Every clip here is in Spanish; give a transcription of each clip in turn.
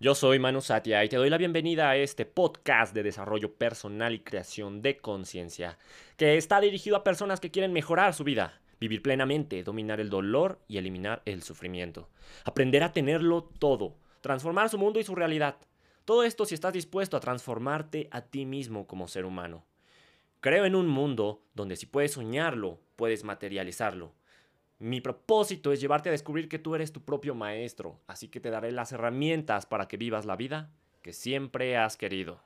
Yo soy Manu Satia y te doy la bienvenida a este podcast de desarrollo personal y creación de conciencia, que está dirigido a personas que quieren mejorar su vida, vivir plenamente, dominar el dolor y eliminar el sufrimiento, aprender a tenerlo todo, transformar su mundo y su realidad. Todo esto si estás dispuesto a transformarte a ti mismo como ser humano. Creo en un mundo donde si puedes soñarlo, puedes materializarlo. Mi propósito es llevarte a descubrir que tú eres tu propio maestro, así que te daré las herramientas para que vivas la vida que siempre has querido.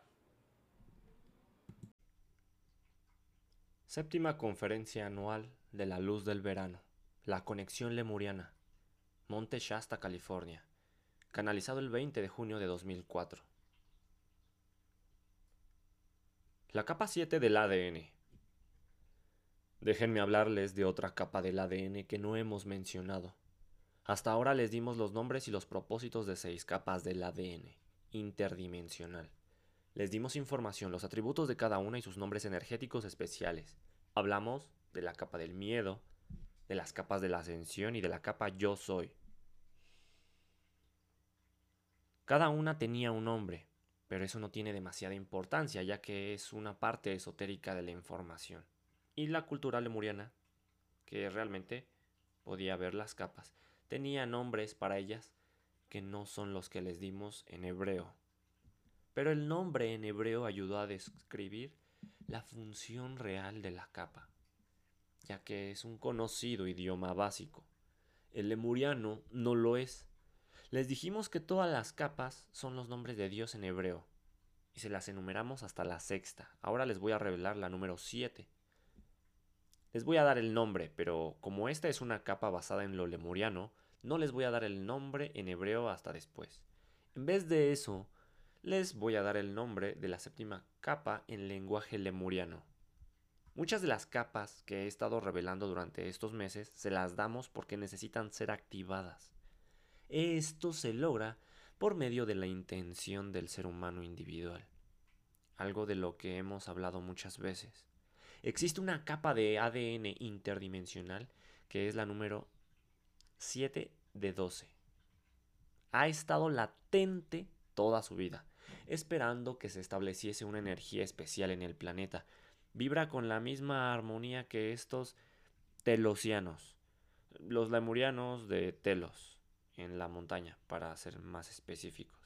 Séptima conferencia anual de la luz del verano, la conexión lemuriana, Monte Shasta, California, canalizado el 20 de junio de 2004. La capa 7 del ADN, Déjenme hablarles de otra capa del ADN que no hemos mencionado. Hasta ahora les dimos los nombres y los propósitos de seis capas del ADN, interdimensional. Les dimos información, los atributos de cada una y sus nombres energéticos especiales. Hablamos de la capa del miedo, de las capas de la ascensión y de la capa yo soy. Cada una tenía un nombre, pero eso no tiene demasiada importancia ya que es una parte esotérica de la información y la cultura lemuriana, que realmente podía ver las capas, tenía nombres para ellas que no son los que les dimos en hebreo. Pero el nombre en hebreo ayudó a describir la función real de la capa, ya que es un conocido idioma básico. El lemuriano no lo es. Les dijimos que todas las capas son los nombres de Dios en hebreo, y se las enumeramos hasta la sexta. Ahora les voy a revelar la número siete. Les voy a dar el nombre, pero como esta es una capa basada en lo lemuriano, no les voy a dar el nombre en hebreo hasta después. En vez de eso, les voy a dar el nombre de la séptima capa en lenguaje lemuriano. Muchas de las capas que he estado revelando durante estos meses se las damos porque necesitan ser activadas. Esto se logra por medio de la intención del ser humano individual, algo de lo que hemos hablado muchas veces. Existe una capa de ADN interdimensional que es la número 7 de 12. Ha estado latente toda su vida, esperando que se estableciese una energía especial en el planeta. Vibra con la misma armonía que estos telosianos, los lemurianos de Telos, en la montaña, para ser más específicos,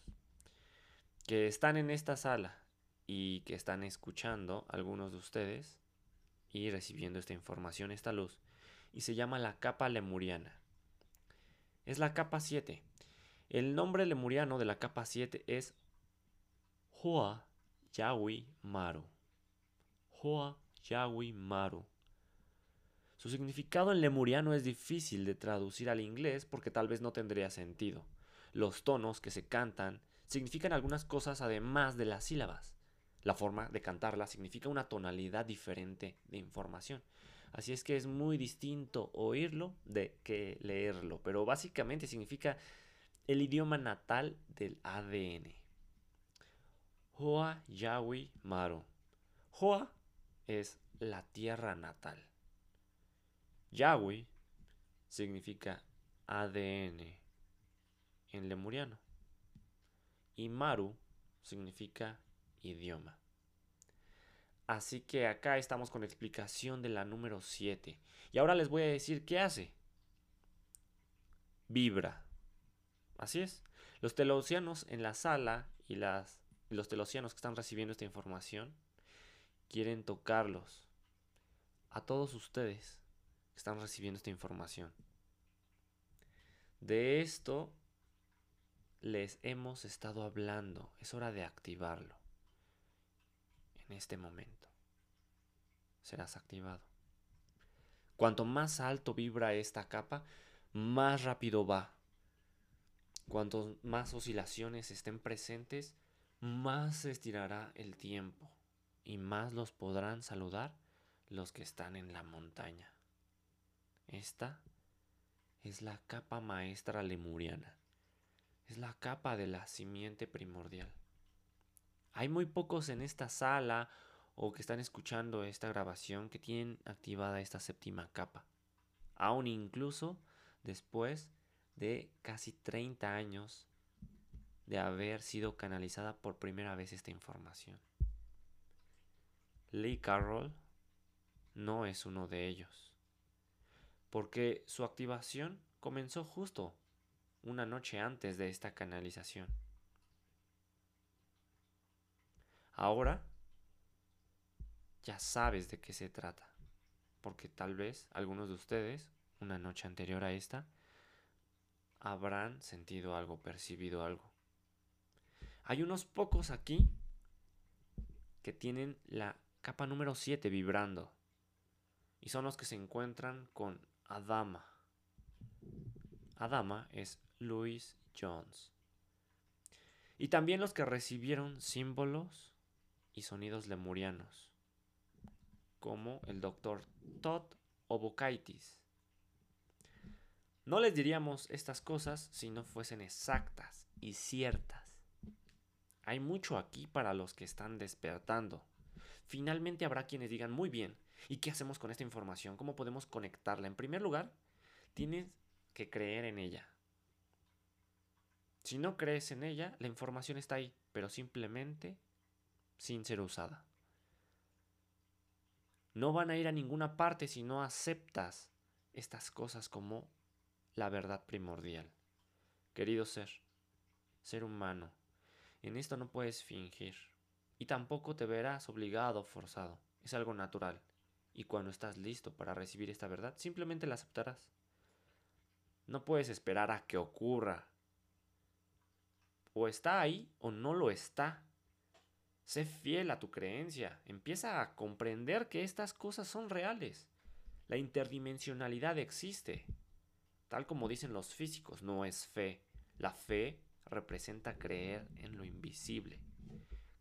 que están en esta sala y que están escuchando algunos de ustedes y recibiendo esta información, esta luz, y se llama la capa lemuriana. Es la capa 7. El nombre lemuriano de la capa 7 es Hoa Yawi Maru. Hoa Yawi Maru. Su significado en lemuriano es difícil de traducir al inglés porque tal vez no tendría sentido. Los tonos que se cantan significan algunas cosas además de las sílabas. La forma de cantarla significa una tonalidad diferente de información. Así es que es muy distinto oírlo de que leerlo, pero básicamente significa el idioma natal del ADN. Hoa Yawi Maru. Hoa es la tierra natal. Yawi significa ADN en lemuriano. Y Maru significa idioma. Así que acá estamos con la explicación de la número 7. Y ahora les voy a decir qué hace. Vibra. Así es. Los telosianos en la sala y las, los telosianos que están recibiendo esta información quieren tocarlos. A todos ustedes que están recibiendo esta información. De esto les hemos estado hablando. Es hora de activarlo en este momento. Serás activado. Cuanto más alto vibra esta capa, más rápido va. Cuanto más oscilaciones estén presentes, más se estirará el tiempo y más los podrán saludar los que están en la montaña. Esta es la capa maestra lemuriana. Es la capa de la simiente primordial. Hay muy pocos en esta sala o que están escuchando esta grabación que tienen activada esta séptima capa. Aún incluso después de casi 30 años de haber sido canalizada por primera vez esta información. Lee Carroll no es uno de ellos, porque su activación comenzó justo una noche antes de esta canalización. Ahora ya sabes de qué se trata, porque tal vez algunos de ustedes, una noche anterior a esta, habrán sentido algo, percibido algo. Hay unos pocos aquí que tienen la capa número 7 vibrando. Y son los que se encuentran con Adama. Adama es Louis Jones. Y también los que recibieron símbolos y sonidos lemurianos, como el doctor Todd Obokaitis. No les diríamos estas cosas si no fuesen exactas y ciertas. Hay mucho aquí para los que están despertando. Finalmente habrá quienes digan, muy bien, ¿y qué hacemos con esta información? ¿Cómo podemos conectarla? En primer lugar, tienes que creer en ella. Si no crees en ella, la información está ahí, pero simplemente sin ser usada. No van a ir a ninguna parte si no aceptas estas cosas como la verdad primordial. Querido ser, ser humano, en esto no puedes fingir y tampoco te verás obligado o forzado. Es algo natural. Y cuando estás listo para recibir esta verdad, simplemente la aceptarás. No puedes esperar a que ocurra. O está ahí o no lo está. Sé fiel a tu creencia. Empieza a comprender que estas cosas son reales. La interdimensionalidad existe. Tal como dicen los físicos, no es fe. La fe representa creer en lo invisible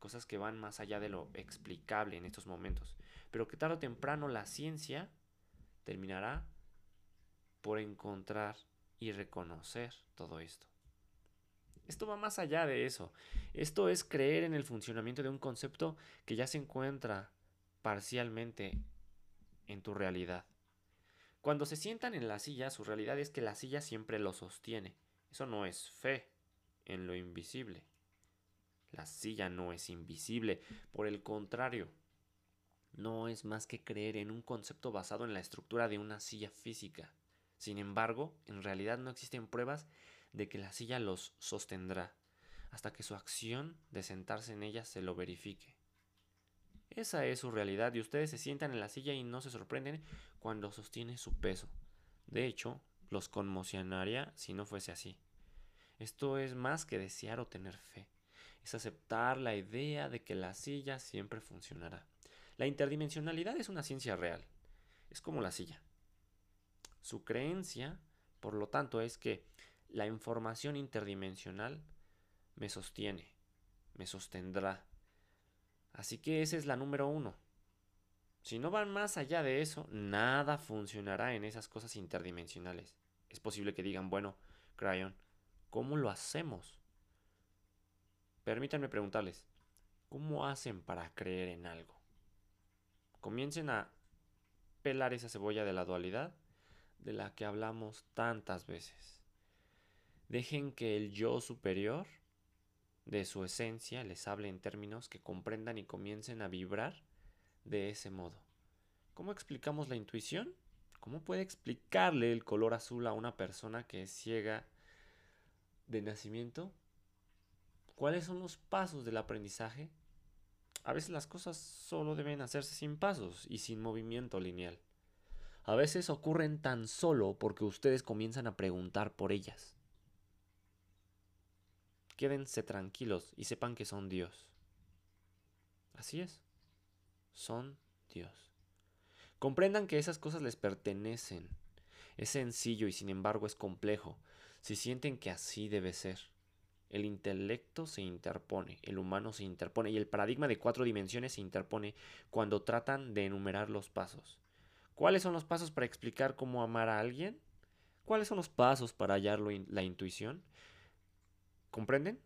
cosas que van más allá de lo explicable en estos momentos, pero que tarde o temprano la ciencia terminará por encontrar y reconocer todo esto. Esto va más allá de eso. Esto es creer en el funcionamiento de un concepto que ya se encuentra parcialmente en tu realidad. Cuando se sientan en la silla, su realidad es que la silla siempre lo sostiene. Eso no es fe en lo invisible. La silla no es invisible, por el contrario, no es más que creer en un concepto basado en la estructura de una silla física. Sin embargo, en realidad no existen pruebas de que la silla los sostendrá, hasta que su acción de sentarse en ella se lo verifique. Esa es su realidad y ustedes se sientan en la silla y no se sorprenden cuando sostiene su peso. De hecho, los conmocionaría si no fuese así. Esto es más que desear o tener fe es aceptar la idea de que la silla siempre funcionará. La interdimensionalidad es una ciencia real. Es como la silla. Su creencia, por lo tanto, es que la información interdimensional me sostiene, me sostendrá. Así que esa es la número uno. Si no van más allá de eso, nada funcionará en esas cosas interdimensionales. Es posible que digan, bueno, Crayon, ¿cómo lo hacemos? Permítanme preguntarles, ¿cómo hacen para creer en algo? Comiencen a pelar esa cebolla de la dualidad de la que hablamos tantas veces. Dejen que el yo superior de su esencia les hable en términos que comprendan y comiencen a vibrar de ese modo. ¿Cómo explicamos la intuición? ¿Cómo puede explicarle el color azul a una persona que es ciega de nacimiento? ¿Cuáles son los pasos del aprendizaje? A veces las cosas solo deben hacerse sin pasos y sin movimiento lineal. A veces ocurren tan solo porque ustedes comienzan a preguntar por ellas. Quédense tranquilos y sepan que son Dios. Así es, son Dios. Comprendan que esas cosas les pertenecen. Es sencillo y sin embargo es complejo, si sienten que así debe ser. El intelecto se interpone, el humano se interpone y el paradigma de cuatro dimensiones se interpone cuando tratan de enumerar los pasos. ¿Cuáles son los pasos para explicar cómo amar a alguien? ¿Cuáles son los pasos para hallar la intuición? ¿Comprenden?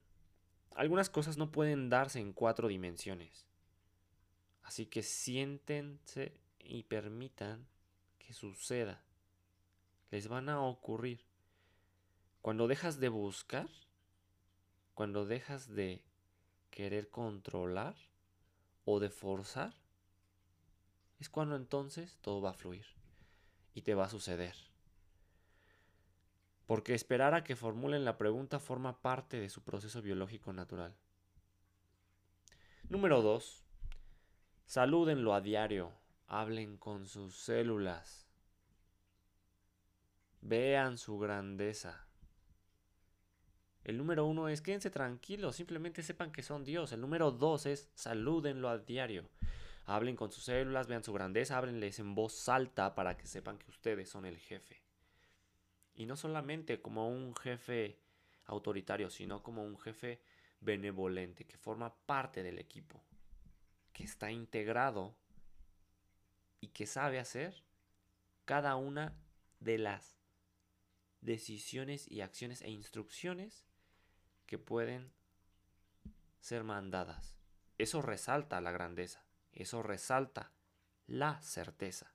Algunas cosas no pueden darse en cuatro dimensiones. Así que siéntense y permitan que suceda. Les van a ocurrir. Cuando dejas de buscar, cuando dejas de querer controlar o de forzar, es cuando entonces todo va a fluir y te va a suceder. Porque esperar a que formulen la pregunta forma parte de su proceso biológico natural. Número 2. Salúdenlo a diario. Hablen con sus células. Vean su grandeza. El número uno es quédense tranquilos, simplemente sepan que son Dios. El número dos es salúdenlo a diario. Hablen con sus células, vean su grandeza, háblenles en voz alta para que sepan que ustedes son el jefe. Y no solamente como un jefe autoritario, sino como un jefe benevolente que forma parte del equipo, que está integrado y que sabe hacer cada una de las decisiones y acciones e instrucciones que pueden ser mandadas. Eso resalta la grandeza. Eso resalta la certeza.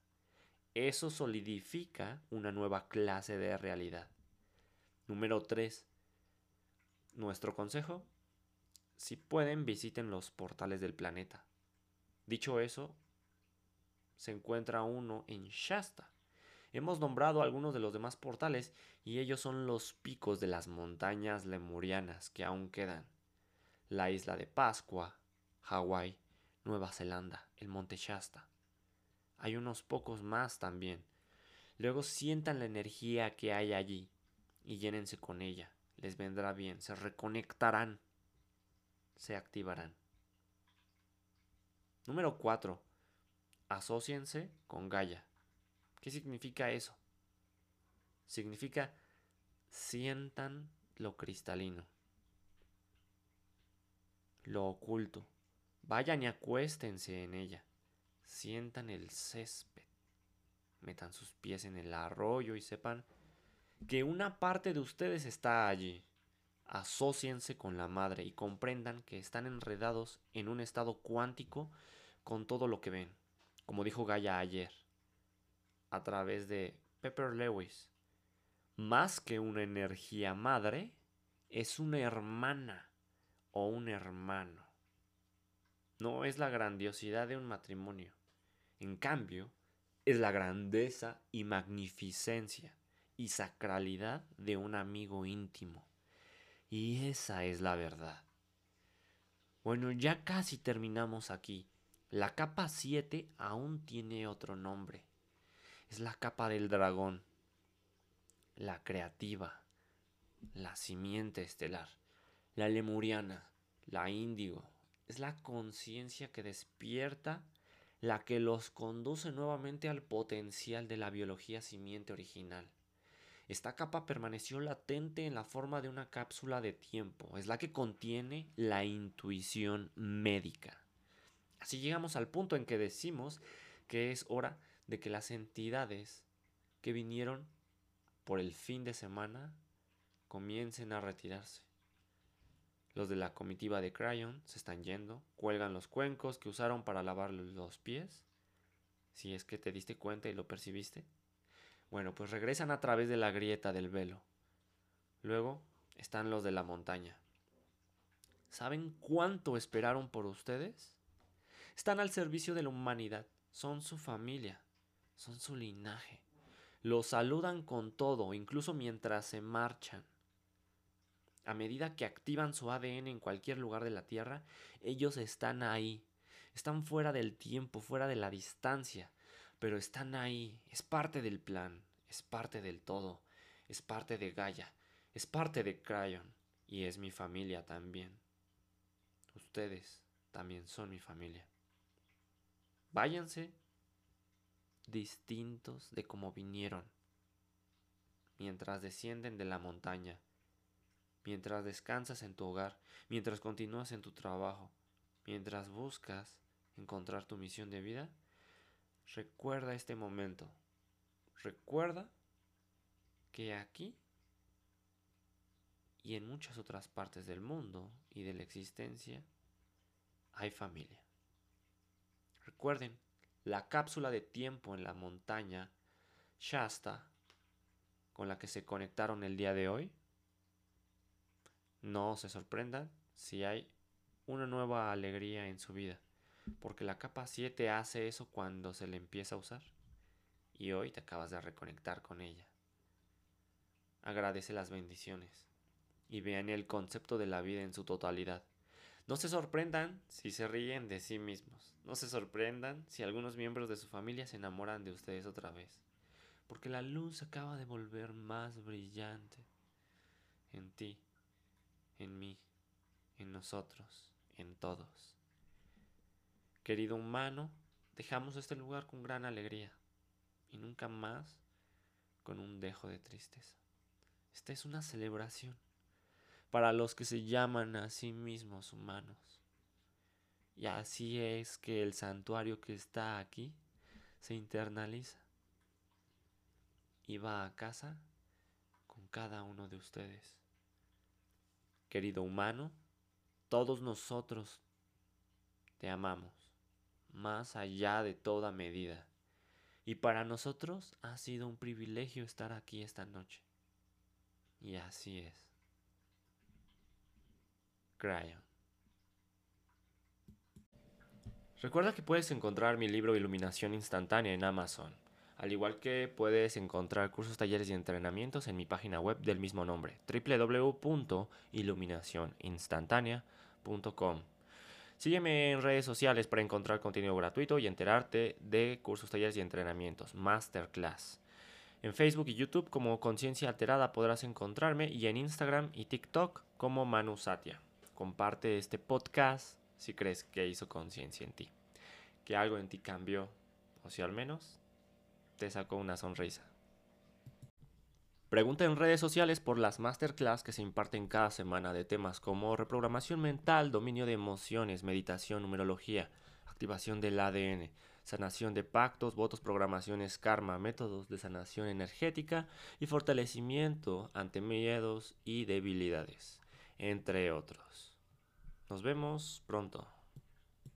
Eso solidifica una nueva clase de realidad. Número 3. Nuestro consejo. Si pueden, visiten los portales del planeta. Dicho eso, se encuentra uno en Shasta. Hemos nombrado algunos de los demás portales y ellos son los picos de las montañas lemurianas que aún quedan. La isla de Pascua, Hawái, Nueva Zelanda, el Monte Shasta. Hay unos pocos más también. Luego sientan la energía que hay allí y llénense con ella. Les vendrá bien, se reconectarán, se activarán. Número 4. Asociense con Gaia. ¿Qué significa eso? Significa sientan lo cristalino, lo oculto, Vayan y acuéstense en ella. Sientan el césped. Metan sus pies en el arroyo y sepan que una parte de ustedes está allí. Asociense con la madre y comprendan que están enredados en un estado cuántico con todo lo que ven, como dijo Gaia ayer, a través de Pepper Lewis. Más que una energía madre, es una hermana o un hermano no es la grandiosidad de un matrimonio. En cambio, es la grandeza y magnificencia y sacralidad de un amigo íntimo. Y esa es la verdad. Bueno, ya casi terminamos aquí. La capa 7 aún tiene otro nombre. Es la capa del dragón, la creativa, la simiente estelar, la lemuriana, la índigo, es la conciencia que despierta la que los conduce nuevamente al potencial de la biología simiente original. Esta capa permaneció latente en la forma de una cápsula de tiempo, es la que contiene la intuición médica. Así llegamos al punto en que decimos que es hora de que las entidades que vinieron por el fin de semana comiencen a retirarse. Los de la comitiva de Crayon se están yendo, cuelgan los cuencos que usaron para lavar los pies, si es que te diste cuenta y lo percibiste. Bueno, pues regresan a través de la grieta del velo. Luego están los de la montaña. ¿Saben cuánto esperaron por ustedes? Están al servicio de la humanidad, son su familia, son su linaje. Los saludan con todo, incluso mientras se marchan a medida que activan su ADN en cualquier lugar de la Tierra, ellos están ahí. Están fuera del tiempo, fuera de la distancia, pero están ahí. Es parte del plan, es parte del todo, es parte de Gaia, es parte de Crayon y es mi familia también. Ustedes también son mi familia. Váyanse distintos de como vinieron mientras descienden de la montaña mientras descansas en tu hogar, mientras continúas en tu trabajo, mientras buscas encontrar tu misión de vida, recuerda este momento. Recuerda que aquí y en muchas otras partes del mundo y de la existencia hay familia. Recuerden, la cápsula de tiempo en la montaña Shasta con la que se conectaron el día de hoy No se sorprendan si hay una nueva alegría en su vida, porque la capa 7 hace eso cuando se le empieza a usar y hoy te acabas de reconectar con ella. Agradece las bendiciones y vean el concepto de la vida en su totalidad. No se sorprendan si se ríen de sí mismos. No se sorprendan si algunos miembros de su familia se enamoran de ustedes otra vez. Porque la luz acaba de volver más brillante en ti, en mí, en nosotros, en todos. Querido humano, dejamos este lugar con gran alegría y nunca más con un dejo de tristeza. Esta es una celebración para los que se llaman a sí mismos humanos. Y así es que el santuario que está aquí se internaliza y va a casa con cada uno de ustedes. Querido humano, todos nosotros te amamos, más allá de toda medida. Y para nosotros ha sido un privilegio estar aquí esta noche. Y así es. Cryon. Recuerda que puedes encontrar mi libro Iluminación Instantánea en Amazon, al igual que puedes encontrar cursos, talleres y entrenamientos en mi página web del mismo nombre, www.iluminacioninstantánea.com. Sígueme en redes sociales para encontrar contenido gratuito y enterarte de cursos, talleres y entrenamientos, masterclass. En Facebook y YouTube como Conciencia Alterada podrás encontrarme y en Instagram y TikTok como Manu Satya. Comparte este podcast si crees que hizo conciencia en ti, que algo en ti cambió o si al menos te sacó una sonrisa. Pregunta en redes sociales por las masterclass que se imparten cada semana de temas como reprogramación mental, dominio de emociones, meditación, numerología, activación del ADN, sanación de pactos, votos, programaciones, karma, métodos de sanación energética y fortalecimiento ante miedos y debilidades, entre otros. Nos vemos pronto.